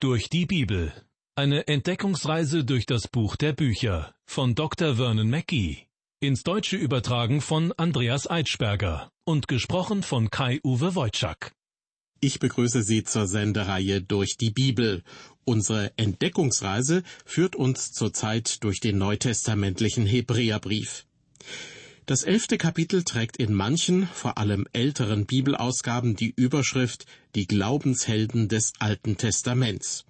Durch die Bibel. Eine Entdeckungsreise durch das Buch der Bücher von Dr. Vernon Mackey. Ins Deutsche übertragen von Andreas Eitschberger und gesprochen von Kai-Uwe Wojczak. Ich begrüße Sie zur Sendereihe Durch die Bibel. Unsere Entdeckungsreise führt uns zurzeit durch den neutestamentlichen Hebräerbrief. Das elfte Kapitel trägt in manchen, vor allem älteren Bibelausgaben die Überschrift Die Glaubenshelden des Alten Testaments.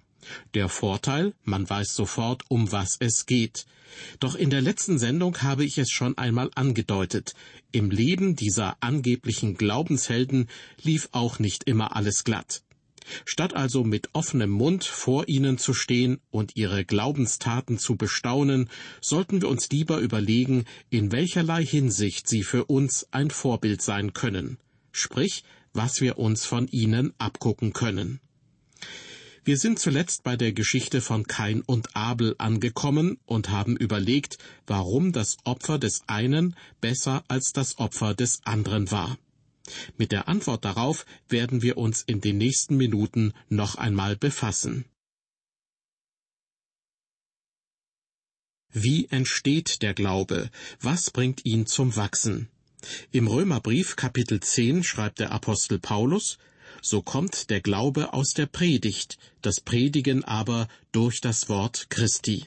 Der Vorteil, man weiß sofort, um was es geht. Doch in der letzten Sendung habe ich es schon einmal angedeutet. Im Leben dieser angeblichen Glaubenshelden lief auch nicht immer alles glatt. Statt also mit offenem Mund vor ihnen zu stehen und ihre Glaubenstaten zu bestaunen, sollten wir uns lieber überlegen, in welcherlei Hinsicht sie für uns ein Vorbild sein können, sprich, was wir uns von ihnen abgucken können. Wir sind zuletzt bei der Geschichte von Kain und Abel angekommen und haben überlegt, warum das Opfer des einen besser als das Opfer des anderen war. Mit der Antwort darauf werden wir uns in den nächsten Minuten noch einmal befassen. Wie entsteht der Glaube? Was bringt ihn zum Wachsen? Im Römerbrief Kapitel 10 schreibt der Apostel Paulus, so kommt der Glaube aus der Predigt, das Predigen aber durch das Wort Christi.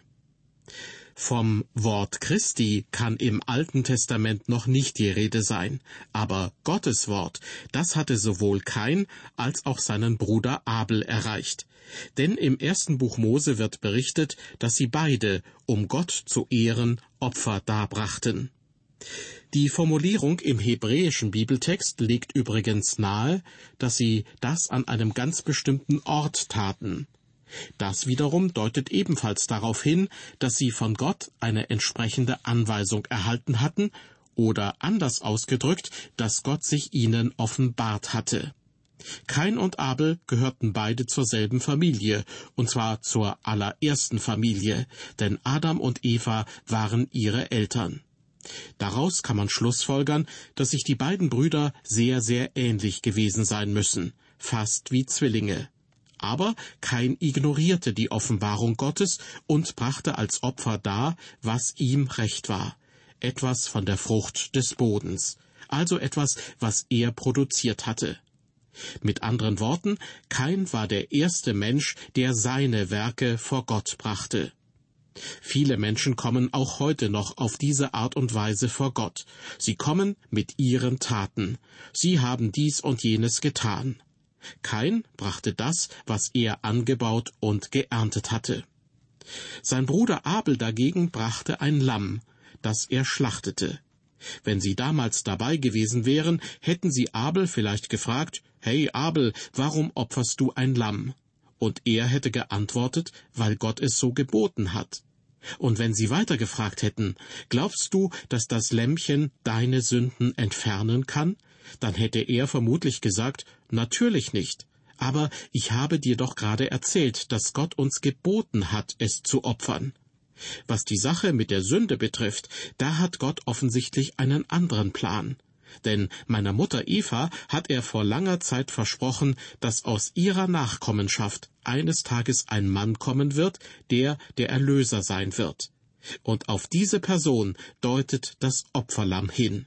Vom Wort Christi kann im Alten Testament noch nicht die Rede sein, aber Gottes Wort, das hatte sowohl Kain als auch seinen Bruder Abel erreicht. Denn im ersten Buch Mose wird berichtet, dass sie beide, um Gott zu ehren, Opfer darbrachten. Die Formulierung im hebräischen Bibeltext legt übrigens nahe, dass sie das an einem ganz bestimmten Ort taten. Das wiederum deutet ebenfalls darauf hin, dass sie von Gott eine entsprechende Anweisung erhalten hatten oder anders ausgedrückt, dass Gott sich ihnen offenbart hatte. Kain und Abel gehörten beide zur selben Familie, und zwar zur allerersten Familie, denn Adam und Eva waren ihre Eltern. Daraus kann man schlussfolgern, dass sich die beiden Brüder sehr, sehr ähnlich gewesen sein müssen, fast wie Zwillinge. Aber Kain ignorierte die Offenbarung Gottes und brachte als Opfer dar, was ihm recht war. Etwas von der Frucht des Bodens. Also etwas, was er produziert hatte. Mit anderen Worten, Kain war der erste Mensch, der seine Werke vor Gott brachte. Viele Menschen kommen auch heute noch auf diese Art und Weise vor Gott. Sie kommen mit ihren Taten. Sie haben dies und jenes getan. Kain brachte das, was er angebaut und geerntet hatte. Sein Bruder Abel dagegen brachte ein Lamm, das er schlachtete. Wenn Sie damals dabei gewesen wären, hätten Sie Abel vielleicht gefragt, Hey Abel, warum opferst du ein Lamm? Und er hätte geantwortet, weil Gott es so geboten hat. Und wenn Sie weiter gefragt hätten, glaubst du, dass das Lämmchen deine Sünden entfernen kann? dann hätte er vermutlich gesagt, natürlich nicht. Aber ich habe dir doch gerade erzählt, dass Gott uns geboten hat, es zu opfern. Was die Sache mit der Sünde betrifft, da hat Gott offensichtlich einen anderen Plan. Denn meiner Mutter Eva hat er vor langer Zeit versprochen, dass aus ihrer Nachkommenschaft eines Tages ein Mann kommen wird, der der Erlöser sein wird. Und auf diese Person deutet das Opferlamm hin.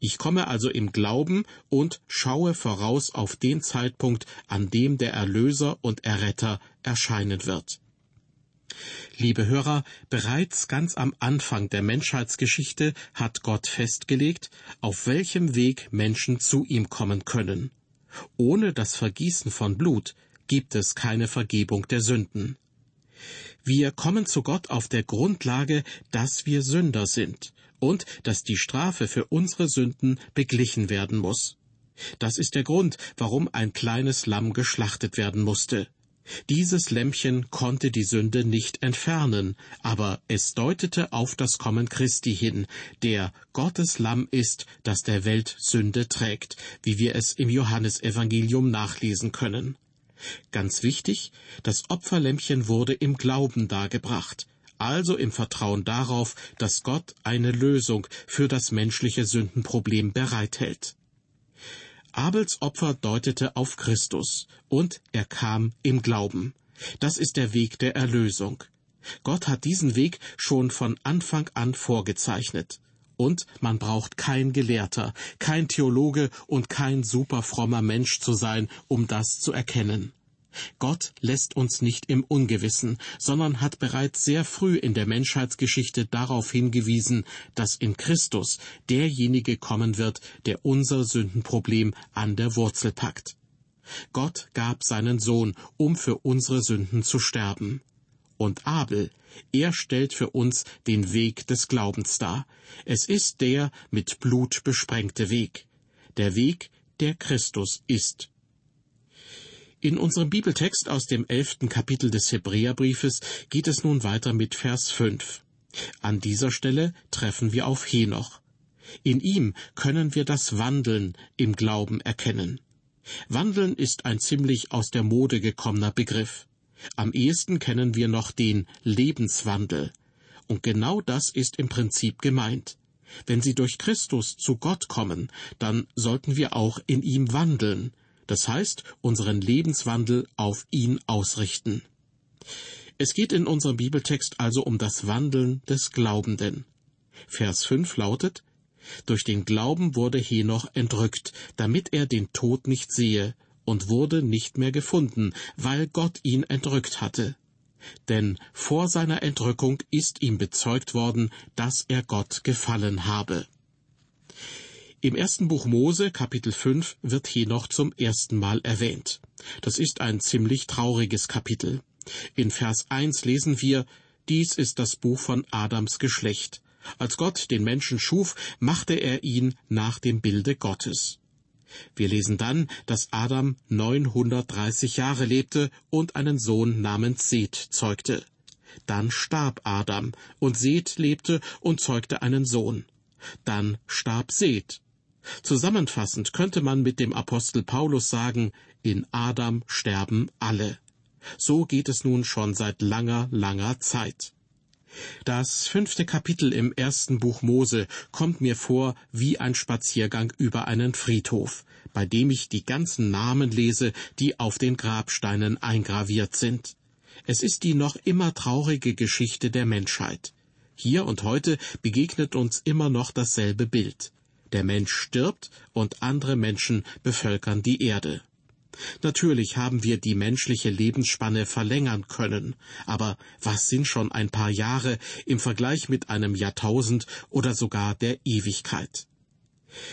Ich komme also im Glauben und schaue voraus auf den Zeitpunkt, an dem der Erlöser und Erretter erscheinen wird. Liebe Hörer, bereits ganz am Anfang der Menschheitsgeschichte hat Gott festgelegt, auf welchem Weg Menschen zu ihm kommen können. Ohne das Vergießen von Blut gibt es keine Vergebung der Sünden. Wir kommen zu Gott auf der Grundlage, dass wir Sünder sind und dass die Strafe für unsere Sünden beglichen werden muss. Das ist der Grund, warum ein kleines Lamm geschlachtet werden musste. Dieses Lämmchen konnte die Sünde nicht entfernen, aber es deutete auf das Kommen Christi hin, der Gottes Lamm ist, das der Welt Sünde trägt, wie wir es im Johannesevangelium nachlesen können. Ganz wichtig, das Opferlämmchen wurde im Glauben dargebracht also im Vertrauen darauf, dass Gott eine Lösung für das menschliche Sündenproblem bereithält. Abels Opfer deutete auf Christus, und er kam im Glauben. Das ist der Weg der Erlösung. Gott hat diesen Weg schon von Anfang an vorgezeichnet. Und man braucht kein Gelehrter, kein Theologe und kein superfrommer Mensch zu sein, um das zu erkennen. Gott lässt uns nicht im Ungewissen, sondern hat bereits sehr früh in der Menschheitsgeschichte darauf hingewiesen, dass in Christus derjenige kommen wird, der unser Sündenproblem an der Wurzel packt. Gott gab seinen Sohn, um für unsere Sünden zu sterben. Und Abel, er stellt für uns den Weg des Glaubens dar. Es ist der mit Blut besprengte Weg. Der Weg, der Christus ist. In unserem Bibeltext aus dem elften Kapitel des Hebräerbriefes geht es nun weiter mit Vers 5. An dieser Stelle treffen wir auf Henoch. In ihm können wir das Wandeln im Glauben erkennen. Wandeln ist ein ziemlich aus der Mode gekommener Begriff. Am ehesten kennen wir noch den Lebenswandel. Und genau das ist im Prinzip gemeint. Wenn Sie durch Christus zu Gott kommen, dann sollten wir auch in ihm wandeln, das heißt unseren Lebenswandel auf ihn ausrichten. Es geht in unserem Bibeltext also um das Wandeln des Glaubenden. Vers 5 lautet, Durch den Glauben wurde Henoch entrückt, damit er den Tod nicht sehe, und wurde nicht mehr gefunden, weil Gott ihn entrückt hatte. Denn vor seiner Entrückung ist ihm bezeugt worden, dass er Gott gefallen habe. Im ersten Buch Mose, Kapitel 5, wird Henoch zum ersten Mal erwähnt. Das ist ein ziemlich trauriges Kapitel. In Vers 1 lesen wir, dies ist das Buch von Adams Geschlecht. Als Gott den Menschen schuf, machte er ihn nach dem Bilde Gottes. Wir lesen dann, dass Adam 930 Jahre lebte und einen Sohn namens Seth zeugte. Dann starb Adam, und Seth lebte und zeugte einen Sohn. Dann starb Seth, Zusammenfassend könnte man mit dem Apostel Paulus sagen, in Adam sterben alle. So geht es nun schon seit langer, langer Zeit. Das fünfte Kapitel im ersten Buch Mose kommt mir vor wie ein Spaziergang über einen Friedhof, bei dem ich die ganzen Namen lese, die auf den Grabsteinen eingraviert sind. Es ist die noch immer traurige Geschichte der Menschheit. Hier und heute begegnet uns immer noch dasselbe Bild. Der Mensch stirbt und andere Menschen bevölkern die Erde. Natürlich haben wir die menschliche Lebensspanne verlängern können, aber was sind schon ein paar Jahre im Vergleich mit einem Jahrtausend oder sogar der Ewigkeit?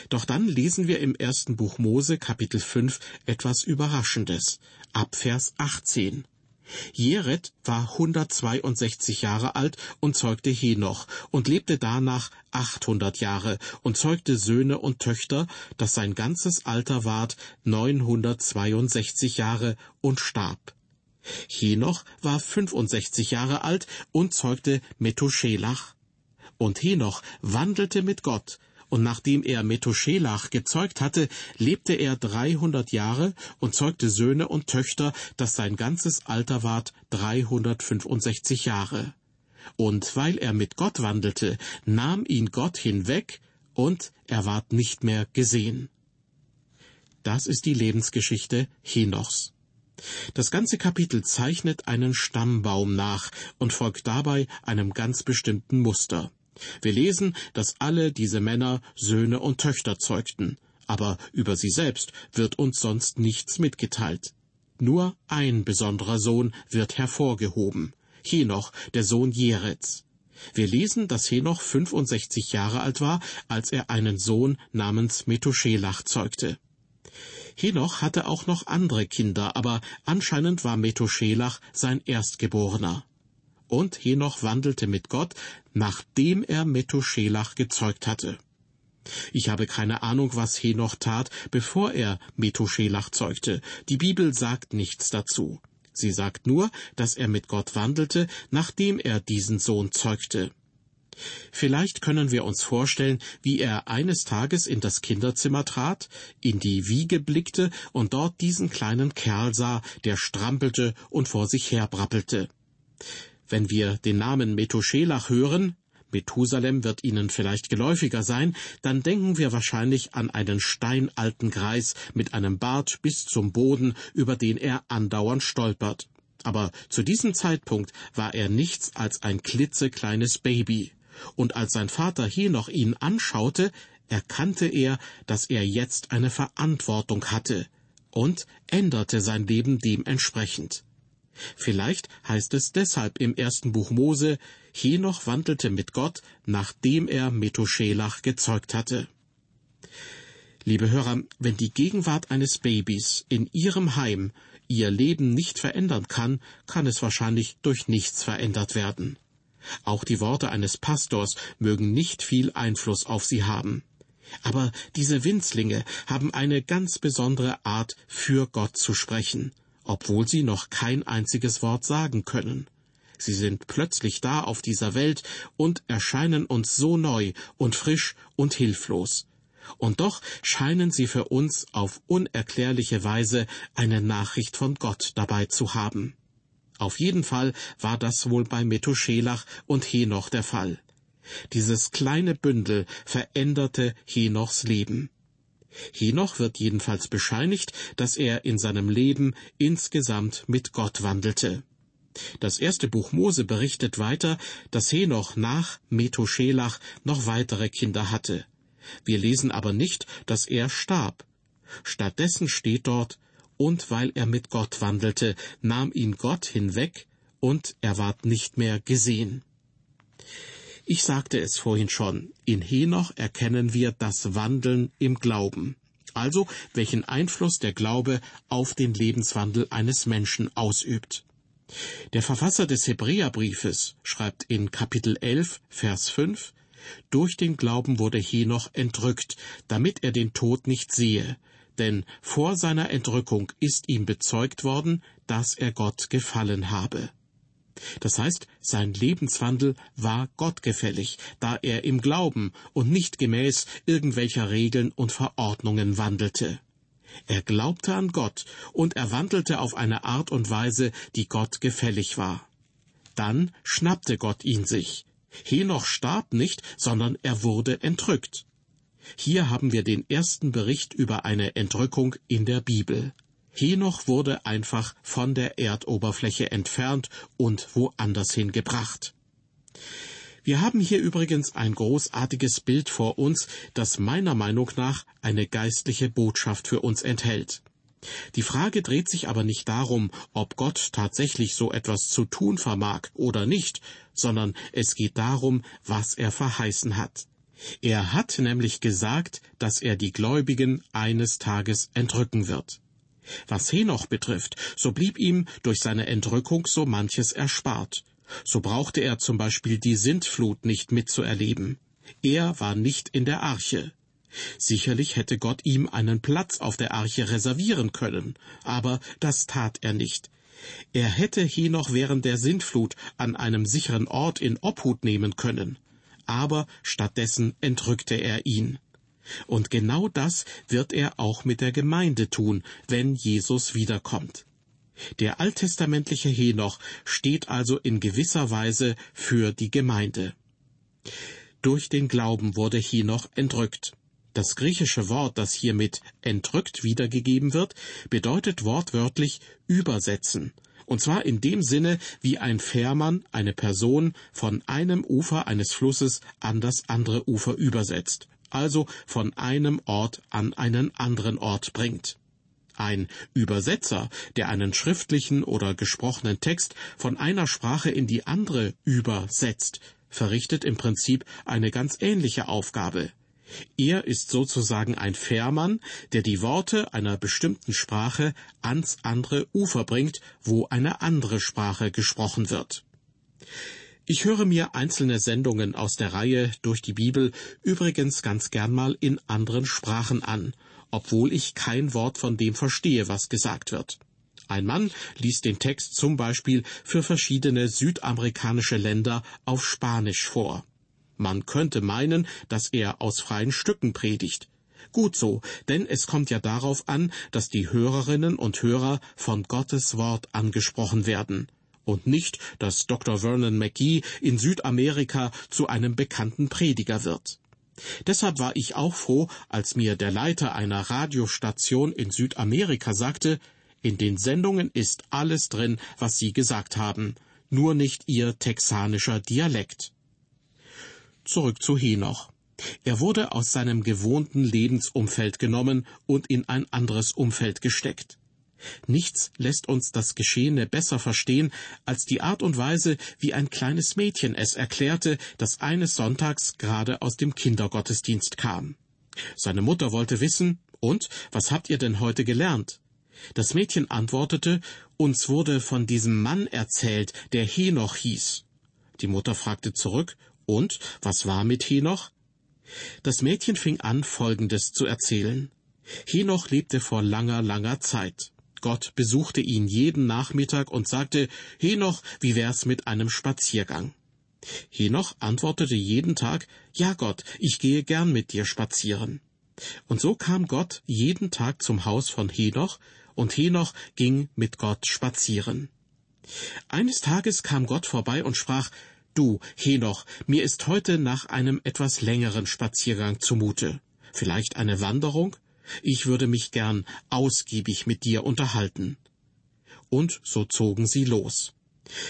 Doch dann lesen wir im ersten Buch Mose Kapitel 5 etwas Überraschendes, ab Vers 18. Jered war 162 Jahre alt und zeugte Henoch und lebte danach 800 Jahre und zeugte Söhne und Töchter, dass sein ganzes Alter ward 962 Jahre und starb. Henoch war 65 Jahre alt und zeugte Methuselach. Und Henoch wandelte mit Gott und nachdem er Methuselach gezeugt hatte, lebte er dreihundert Jahre und zeugte Söhne und Töchter, dass sein ganzes Alter ward dreihundertfünfundsechzig Jahre. Und weil er mit Gott wandelte, nahm ihn Gott hinweg, und er ward nicht mehr gesehen. Das ist die Lebensgeschichte Henochs. Das ganze Kapitel zeichnet einen Stammbaum nach und folgt dabei einem ganz bestimmten Muster. Wir lesen, dass alle diese Männer Söhne und Töchter zeugten, aber über sie selbst wird uns sonst nichts mitgeteilt. Nur ein besonderer Sohn wird hervorgehoben, Henoch, der Sohn Jerets. Wir lesen, dass Henoch 65 Jahre alt war, als er einen Sohn namens Methuselach zeugte. Henoch hatte auch noch andere Kinder, aber anscheinend war Methuselach sein Erstgeborener und Henoch wandelte mit Gott, nachdem er Methuselach gezeugt hatte. Ich habe keine Ahnung, was Henoch tat, bevor er Methuselach zeugte. Die Bibel sagt nichts dazu. Sie sagt nur, dass er mit Gott wandelte, nachdem er diesen Sohn zeugte. Vielleicht können wir uns vorstellen, wie er eines Tages in das Kinderzimmer trat, in die Wiege blickte und dort diesen kleinen Kerl sah, der strampelte und vor sich her brappelte. Wenn wir den Namen Methuselach hören, Methusalem wird Ihnen vielleicht geläufiger sein, dann denken wir wahrscheinlich an einen steinalten Greis mit einem Bart bis zum Boden, über den er andauernd stolpert. Aber zu diesem Zeitpunkt war er nichts als ein klitzekleines Baby. Und als sein Vater Henoch ihn anschaute, erkannte er, dass er jetzt eine Verantwortung hatte und änderte sein Leben dementsprechend. Vielleicht heißt es deshalb im ersten Buch Mose, Henoch wandelte mit Gott, nachdem er Methuselach gezeugt hatte. Liebe Hörer, wenn die Gegenwart eines Babys in Ihrem Heim Ihr Leben nicht verändern kann, kann es wahrscheinlich durch nichts verändert werden. Auch die Worte eines Pastors mögen nicht viel Einfluss auf Sie haben. Aber diese Winzlinge haben eine ganz besondere Art, für Gott zu sprechen, obwohl sie noch kein einziges Wort sagen können. Sie sind plötzlich da auf dieser Welt und erscheinen uns so neu und frisch und hilflos. Und doch scheinen sie für uns auf unerklärliche Weise eine Nachricht von Gott dabei zu haben. Auf jeden Fall war das wohl bei Methuselach und Henoch der Fall. Dieses kleine Bündel veränderte Henochs Leben. Henoch wird jedenfalls bescheinigt, dass er in seinem Leben insgesamt mit Gott wandelte. Das erste Buch Mose berichtet weiter, dass Henoch nach Methuselach noch weitere Kinder hatte. Wir lesen aber nicht, dass er starb. Stattdessen steht dort, und weil er mit Gott wandelte, nahm ihn Gott hinweg, und er ward nicht mehr gesehen. Ich sagte es vorhin schon, in Henoch erkennen wir das Wandeln im Glauben. Also welchen Einfluss der Glaube auf den Lebenswandel eines Menschen ausübt. Der Verfasser des Hebräerbriefes schreibt in Kapitel 11, Vers 5, Durch den Glauben wurde Henoch entrückt, damit er den Tod nicht sehe, denn vor seiner Entrückung ist ihm bezeugt worden, dass er Gott gefallen habe. Das heißt, sein Lebenswandel war gottgefällig, da er im Glauben und nicht gemäß irgendwelcher Regeln und Verordnungen wandelte. Er glaubte an Gott und er wandelte auf eine Art und Weise, die Gott gefällig war. Dann schnappte Gott ihn sich. Henoch starb nicht, sondern er wurde entrückt. Hier haben wir den ersten Bericht über eine Entrückung in der Bibel. Henoch wurde einfach von der Erdoberfläche entfernt und woanders hingebracht. Wir haben hier übrigens ein großartiges Bild vor uns, das meiner Meinung nach eine geistliche Botschaft für uns enthält. Die Frage dreht sich aber nicht darum, ob Gott tatsächlich so etwas zu tun vermag oder nicht, sondern es geht darum, was er verheißen hat. Er hat nämlich gesagt, dass er die Gläubigen eines Tages entrücken wird. Was Henoch betrifft, so blieb ihm durch seine Entrückung so manches erspart. So brauchte er zum Beispiel die Sintflut nicht mitzuerleben. Er war nicht in der Arche. Sicherlich hätte Gott ihm einen Platz auf der Arche reservieren können, aber das tat er nicht. Er hätte Henoch während der Sintflut an einem sicheren Ort in Obhut nehmen können, aber stattdessen entrückte er ihn. Und genau das wird er auch mit der Gemeinde tun, wenn Jesus wiederkommt. Der alttestamentliche Henoch steht also in gewisser Weise für die Gemeinde. Durch den Glauben wurde Henoch entrückt. Das griechische Wort, das hiermit entrückt wiedergegeben wird, bedeutet wortwörtlich übersetzen. Und zwar in dem Sinne, wie ein Fährmann eine Person von einem Ufer eines Flusses an das andere Ufer übersetzt also von einem Ort an einen anderen Ort bringt. Ein Übersetzer, der einen schriftlichen oder gesprochenen Text von einer Sprache in die andere übersetzt, verrichtet im Prinzip eine ganz ähnliche Aufgabe. Er ist sozusagen ein Fährmann, der die Worte einer bestimmten Sprache ans andere Ufer bringt, wo eine andere Sprache gesprochen wird. Ich höre mir einzelne Sendungen aus der Reihe durch die Bibel übrigens ganz gern mal in anderen Sprachen an, obwohl ich kein Wort von dem verstehe, was gesagt wird. Ein Mann liest den Text zum Beispiel für verschiedene südamerikanische Länder auf Spanisch vor. Man könnte meinen, dass er aus freien Stücken predigt. Gut so, denn es kommt ja darauf an, dass die Hörerinnen und Hörer von Gottes Wort angesprochen werden und nicht, dass Dr. Vernon McGee in Südamerika zu einem bekannten Prediger wird. Deshalb war ich auch froh, als mir der Leiter einer Radiostation in Südamerika sagte, In den Sendungen ist alles drin, was Sie gesagt haben, nur nicht Ihr texanischer Dialekt. Zurück zu Henoch. Er wurde aus seinem gewohnten Lebensumfeld genommen und in ein anderes Umfeld gesteckt. Nichts lässt uns das Geschehene besser verstehen als die Art und Weise, wie ein kleines Mädchen es erklärte, das eines Sonntags gerade aus dem Kindergottesdienst kam. Seine Mutter wollte wissen, und was habt ihr denn heute gelernt? Das Mädchen antwortete, uns wurde von diesem Mann erzählt, der Henoch hieß. Die Mutter fragte zurück, und was war mit Henoch? Das Mädchen fing an, Folgendes zu erzählen. Henoch lebte vor langer, langer Zeit. Gott besuchte ihn jeden Nachmittag und sagte, Henoch, wie wär's mit einem Spaziergang? Henoch antwortete jeden Tag, Ja Gott, ich gehe gern mit dir spazieren. Und so kam Gott jeden Tag zum Haus von Henoch, und Henoch ging mit Gott spazieren. Eines Tages kam Gott vorbei und sprach, Du, Henoch, mir ist heute nach einem etwas längeren Spaziergang zumute. Vielleicht eine Wanderung? Ich würde mich gern ausgiebig mit dir unterhalten. Und so zogen sie los.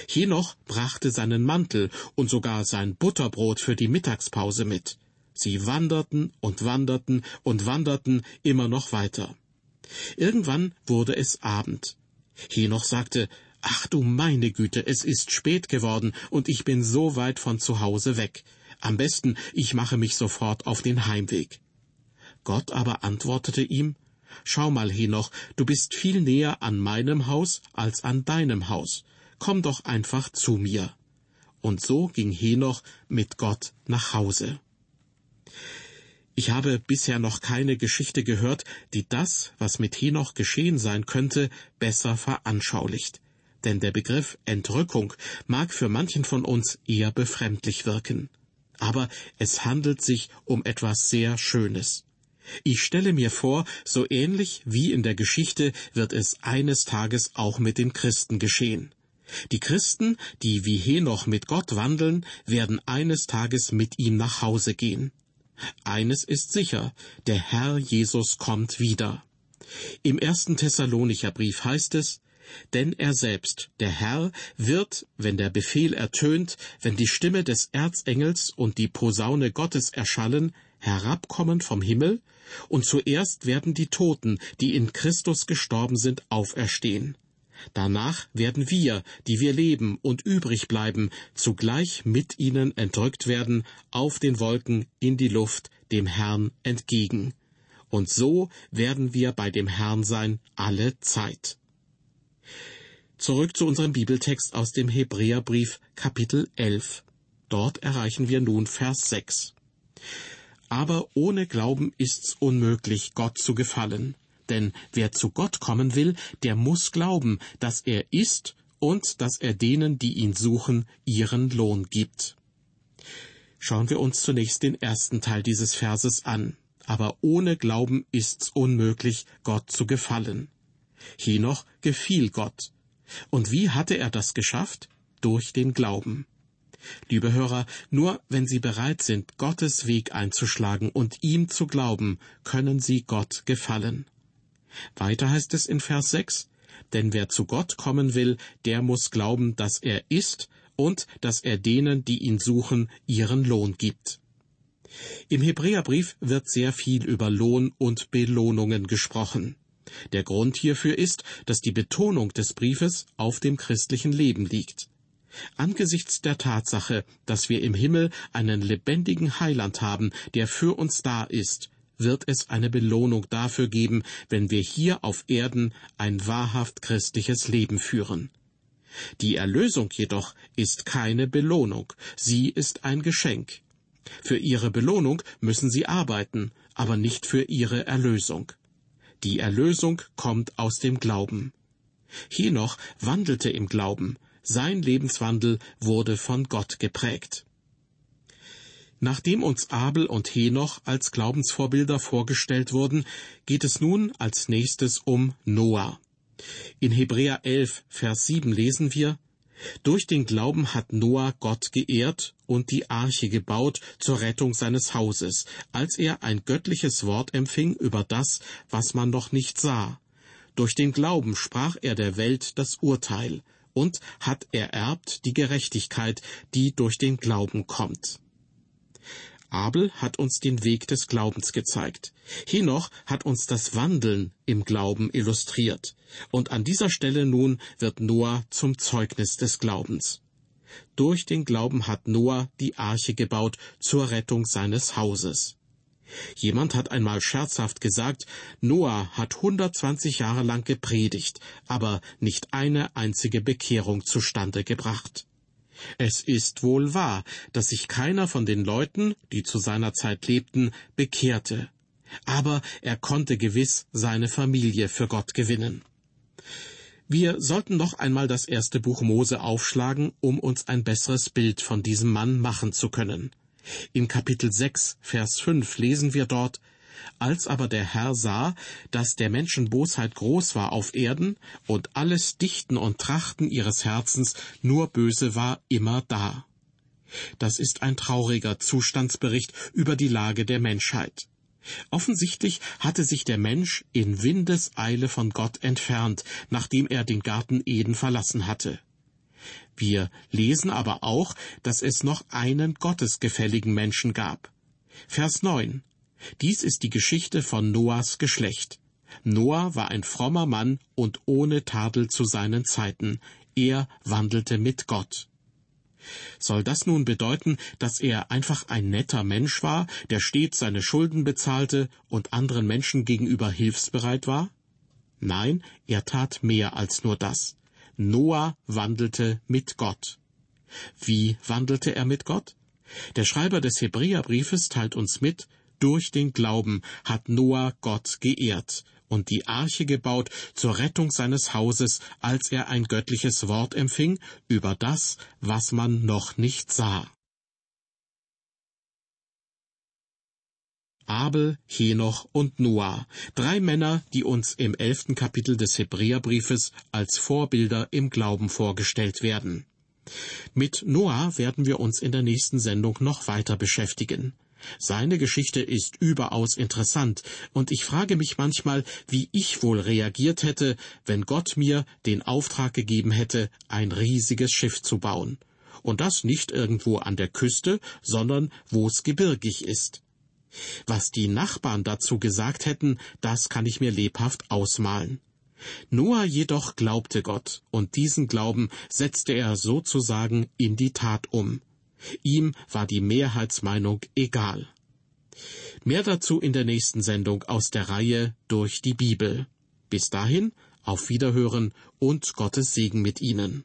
Henoch brachte seinen Mantel und sogar sein Butterbrot für die Mittagspause mit. Sie wanderten und wanderten und wanderten immer noch weiter. Irgendwann wurde es Abend. Henoch sagte, Ach du meine Güte, es ist spät geworden und ich bin so weit von zu Hause weg. Am besten, ich mache mich sofort auf den Heimweg. Gott aber antwortete ihm, Schau mal, Henoch, du bist viel näher an meinem Haus als an deinem Haus. Komm doch einfach zu mir. Und so ging Henoch mit Gott nach Hause. Ich habe bisher noch keine Geschichte gehört, die das, was mit Henoch geschehen sein könnte, besser veranschaulicht. Denn der Begriff Entrückung mag für manchen von uns eher befremdlich wirken. Aber es handelt sich um etwas sehr Schönes. Ich stelle mir vor, so ähnlich wie in der Geschichte wird es eines Tages auch mit den Christen geschehen. Die Christen, die wie Henoch mit Gott wandeln, werden eines Tages mit ihm nach Hause gehen. Eines ist sicher, der Herr Jesus kommt wieder. Im ersten Thessalonicher Brief heißt es, denn er selbst, der Herr, wird, wenn der Befehl ertönt, wenn die Stimme des Erzengels und die Posaune Gottes erschallen, herabkommen vom Himmel, und zuerst werden die Toten, die in Christus gestorben sind, auferstehen. Danach werden wir, die wir leben und übrig bleiben, zugleich mit ihnen entrückt werden auf den Wolken in die Luft dem Herrn entgegen. Und so werden wir bei dem Herrn sein alle Zeit. Zurück zu unserem Bibeltext aus dem Hebräerbrief Kapitel 11. Dort erreichen wir nun Vers 6. Aber ohne Glauben ist's unmöglich, Gott zu gefallen. Denn wer zu Gott kommen will, der muss glauben, dass er ist und dass er denen, die ihn suchen, ihren Lohn gibt. Schauen wir uns zunächst den ersten Teil dieses Verses an. Aber ohne Glauben ist's unmöglich, Gott zu gefallen. Henoch gefiel Gott. Und wie hatte er das geschafft? Durch den Glauben. Liebe Hörer, nur wenn Sie bereit sind, Gottes Weg einzuschlagen und ihm zu glauben, können Sie Gott gefallen. Weiter heißt es in Vers 6, denn wer zu Gott kommen will, der muss glauben, dass er ist und dass er denen, die ihn suchen, ihren Lohn gibt. Im Hebräerbrief wird sehr viel über Lohn und Belohnungen gesprochen. Der Grund hierfür ist, dass die Betonung des Briefes auf dem christlichen Leben liegt. Angesichts der Tatsache, dass wir im Himmel einen lebendigen Heiland haben, der für uns da ist, wird es eine Belohnung dafür geben, wenn wir hier auf Erden ein wahrhaft christliches Leben führen. Die Erlösung jedoch ist keine Belohnung, sie ist ein Geschenk. Für ihre Belohnung müssen sie arbeiten, aber nicht für ihre Erlösung. Die Erlösung kommt aus dem Glauben. Henoch wandelte im Glauben, sein Lebenswandel wurde von Gott geprägt. Nachdem uns Abel und Henoch als Glaubensvorbilder vorgestellt wurden, geht es nun als nächstes um Noah. In Hebräer 11, Vers 7 lesen wir, durch den Glauben hat Noah Gott geehrt und die Arche gebaut zur Rettung seines Hauses, als er ein göttliches Wort empfing über das, was man noch nicht sah. Durch den Glauben sprach er der Welt das Urteil und hat ererbt die Gerechtigkeit, die durch den Glauben kommt. Abel hat uns den Weg des Glaubens gezeigt. Henoch hat uns das Wandeln im Glauben illustriert. Und an dieser Stelle nun wird Noah zum Zeugnis des Glaubens. Durch den Glauben hat Noah die Arche gebaut zur Rettung seines Hauses. Jemand hat einmal scherzhaft gesagt, Noah hat 120 Jahre lang gepredigt, aber nicht eine einzige Bekehrung zustande gebracht. Es ist wohl wahr, dass sich keiner von den Leuten, die zu seiner Zeit lebten, bekehrte, aber er konnte gewiss seine Familie für Gott gewinnen. Wir sollten noch einmal das erste Buch Mose aufschlagen, um uns ein besseres Bild von diesem Mann machen zu können. In Kapitel 6, Vers 5 lesen wir dort, als aber der Herr sah, dass der Menschen Bosheit groß war auf Erden und alles Dichten und Trachten ihres Herzens nur böse war immer da. Das ist ein trauriger Zustandsbericht über die Lage der Menschheit. Offensichtlich hatte sich der Mensch in Windeseile von Gott entfernt, nachdem er den Garten Eden verlassen hatte. Wir lesen aber auch, dass es noch einen gottesgefälligen Menschen gab. Vers 9. Dies ist die Geschichte von Noahs Geschlecht. Noah war ein frommer Mann und ohne Tadel zu seinen Zeiten. Er wandelte mit Gott. Soll das nun bedeuten, dass er einfach ein netter Mensch war, der stets seine Schulden bezahlte und anderen Menschen gegenüber hilfsbereit war? Nein, er tat mehr als nur das. Noah wandelte mit Gott. Wie wandelte er mit Gott? Der Schreiber des Hebräerbriefes teilt uns mit, durch den Glauben hat Noah Gott geehrt und die Arche gebaut zur Rettung seines Hauses, als er ein göttliches Wort empfing über das, was man noch nicht sah. Abel, Henoch und Noah, drei Männer, die uns im elften Kapitel des Hebräerbriefes als Vorbilder im Glauben vorgestellt werden. Mit Noah werden wir uns in der nächsten Sendung noch weiter beschäftigen. Seine Geschichte ist überaus interessant, und ich frage mich manchmal, wie ich wohl reagiert hätte, wenn Gott mir den Auftrag gegeben hätte, ein riesiges Schiff zu bauen. Und das nicht irgendwo an der Küste, sondern wo es gebirgig ist. Was die Nachbarn dazu gesagt hätten, das kann ich mir lebhaft ausmalen. Noah jedoch glaubte Gott, und diesen Glauben setzte er sozusagen in die Tat um. Ihm war die Mehrheitsmeinung egal. Mehr dazu in der nächsten Sendung aus der Reihe Durch die Bibel. Bis dahin, auf Wiederhören und Gottes Segen mit Ihnen.